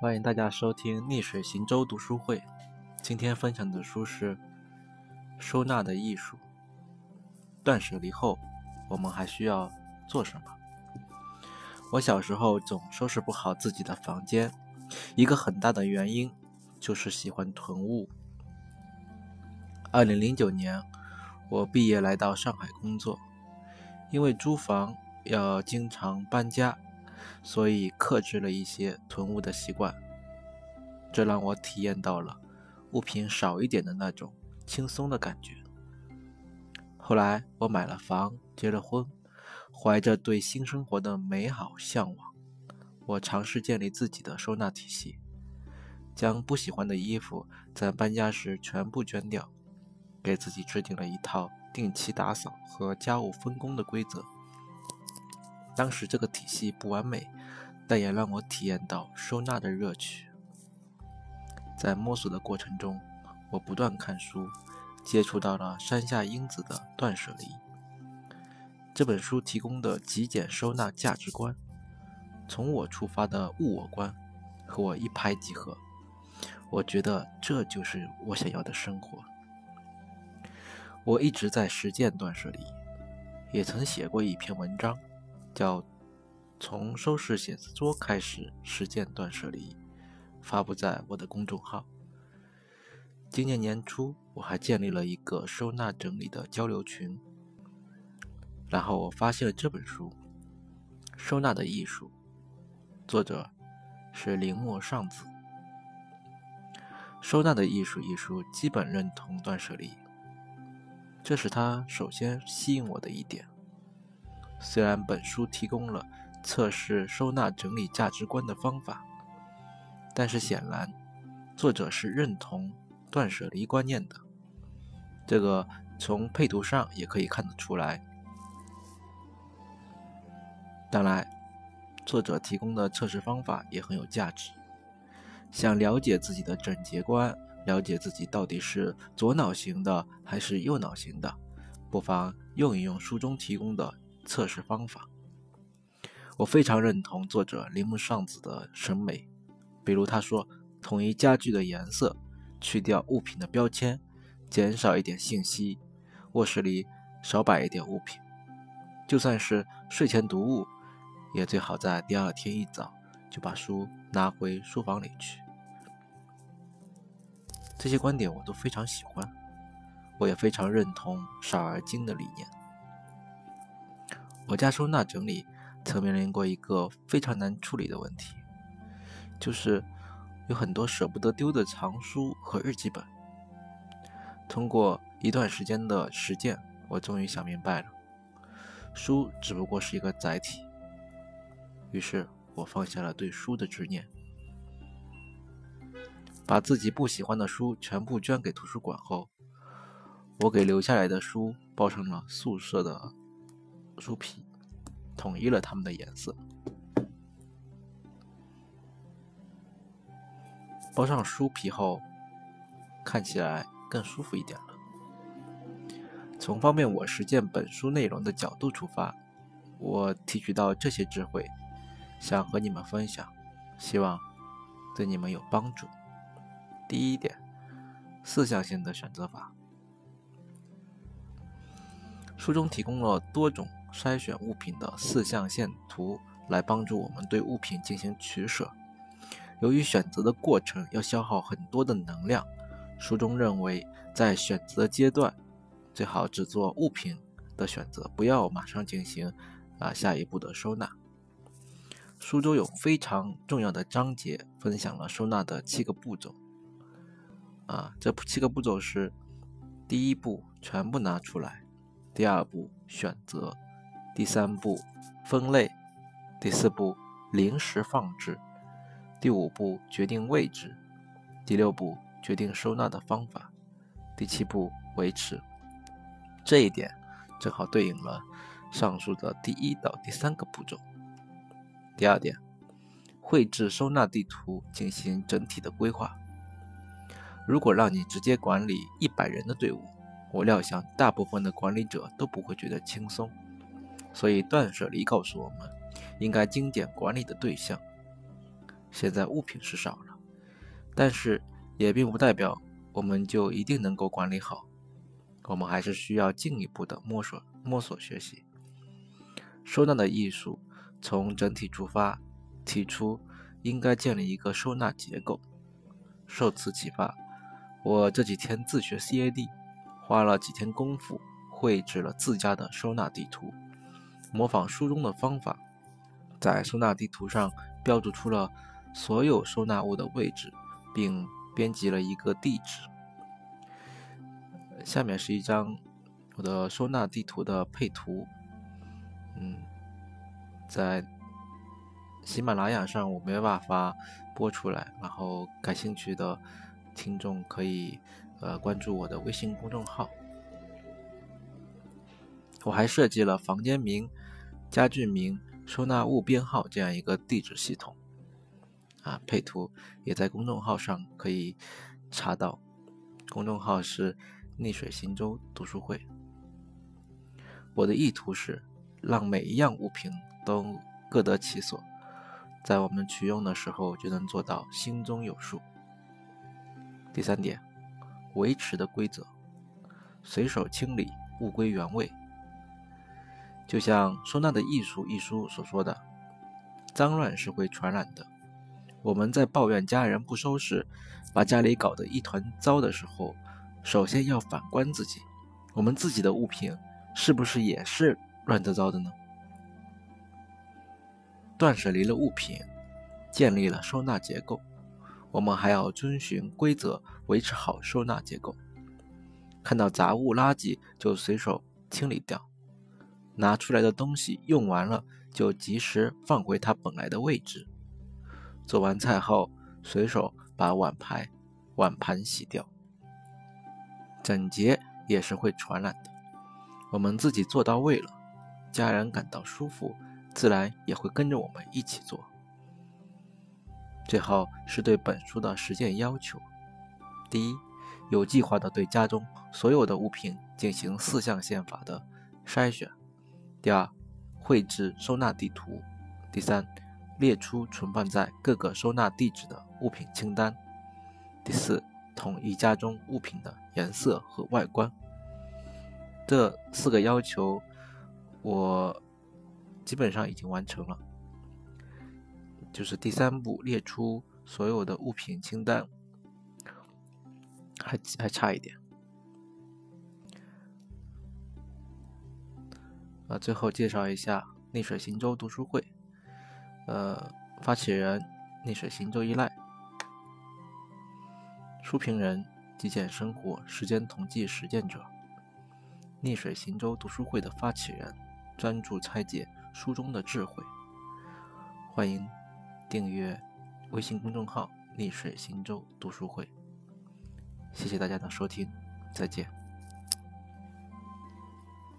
欢迎大家收听逆水行舟读书会。今天分享的书是《收纳的艺术》。断舍离后，我们还需要做什么？我小时候总收拾不好自己的房间，一个很大的原因就是喜欢囤物。二零零九年，我毕业来到上海工作，因为租房要经常搬家。所以克制了一些囤物的习惯，这让我体验到了物品少一点的那种轻松的感觉。后来我买了房，结了婚，怀着对新生活的美好向往，我尝试建立自己的收纳体系，将不喜欢的衣服在搬家时全部捐掉，给自己制定了一套定期打扫和家务分工的规则。当时这个体系不完美，但也让我体验到收纳的乐趣。在摸索的过程中，我不断看书，接触到了山下英子的《断舍离》这本书提供的极简收纳价值观，从我出发的物我观和我一拍即合。我觉得这就是我想要的生活。我一直在实践断舍离，也曾写过一篇文章。叫从收拾写字桌开始实践断舍离，发布在我的公众号。今年年初，我还建立了一个收纳整理的交流群。然后我发现了这本书《收纳的艺术》，作者是铃木尚子。《收纳的艺术》一书基本认同断舍离，这是他首先吸引我的一点。虽然本书提供了测试收纳整理价值观的方法，但是显然作者是认同断舍离观念的。这个从配图上也可以看得出来。当然，作者提供的测试方法也很有价值。想了解自己的整洁观，了解自己到底是左脑型的还是右脑型的，不妨用一用书中提供的。测试方法，我非常认同作者铃木尚子的审美。比如他说，统一家具的颜色，去掉物品的标签，减少一点信息，卧室里少摆一点物品，就算是睡前读物，也最好在第二天一早就把书拿回书房里去。这些观点我都非常喜欢，我也非常认同少而精的理念。我家收纳整理曾面临过一个非常难处理的问题，就是有很多舍不得丢的藏书和日记本。通过一段时间的实践，我终于想明白了，书只不过是一个载体。于是我放下了对书的执念，把自己不喜欢的书全部捐给图书馆后，我给留下来的书包上了宿舍的。书皮统一了它们的颜色，包上书皮后，看起来更舒服一点了。从方便我实践本书内容的角度出发，我提取到这些智慧，想和你们分享，希望对你们有帮助。第一点，四象限的选择法，书中提供了多种。筛选物品的四象限图来帮助我们对物品进行取舍。由于选择的过程要消耗很多的能量，书中认为在选择阶段最好只做物品的选择，不要马上进行啊下一步的收纳。书中有非常重要的章节分享了收纳的七个步骤。啊，这七个步骤是：第一步，全部拿出来；第二步，选择。第三步，分类；第四步，临时放置；第五步，决定位置；第六步，决定收纳的方法；第七步，维持。这一点正好对应了上述的第一到第三个步骤。第二点，绘制收纳地图，进行整体的规划。如果让你直接管理一百人的队伍，我料想大部分的管理者都不会觉得轻松。所以，断舍离告诉我们，应该精简管理的对象。现在物品是少了，但是也并不代表我们就一定能够管理好。我们还是需要进一步的摸索摸索学习。收纳的艺术从整体出发，提出应该建立一个收纳结构。受此启发，我这几天自学 CAD，花了几天功夫绘制了自家的收纳地图，模仿书中的方法，在收纳地图上标注出了所有收纳物的位置，并编辑了一个地址。下面是一张我的收纳地图的配图，嗯，在喜马拉雅上我没办法播出来，然后感兴趣的听众可以呃关注我的微信公众号。我还设计了房间名、家具名、收纳物编号这样一个地址系统，啊，配图也在公众号上可以查到，公众号是。逆水行舟读书会，我的意图是让每一样物品都各得其所，在我们取用的时候就能做到心中有数。第三点，维持的规则：随手清理，物归原位。就像《收纳的艺术》一书所说的，脏乱是会传染的。我们在抱怨家人不收拾，把家里搞得一团糟的时候。首先要反观自己，我们自己的物品是不是也是乱糟糟的呢？断舍离了物品，建立了收纳结构，我们还要遵循规则，维持好收纳结构。看到杂物垃圾就随手清理掉，拿出来的东西用完了就及时放回它本来的位置。做完菜后，随手把碗盘碗盘洗掉。整洁也是会传染的，我们自己做到位了，家人感到舒服，自然也会跟着我们一起做。最后是对本书的实践要求：第一，有计划的对家中所有的物品进行四象限法的筛选；第二，绘制收纳地图；第三，列出存放在各个收纳地址的物品清单；第四。统一家中物品的颜色和外观，这四个要求我基本上已经完成了。就是第三步，列出所有的物品清单，还还差一点。啊，最后介绍一下逆水行舟读书会，呃，发起人逆水行舟依赖。书评人、极简生活时间统计实践者、逆水行舟读书会的发起人，专注拆解书中的智慧。欢迎订阅微信公众号“逆水行舟读书会”。谢谢大家的收听，再见。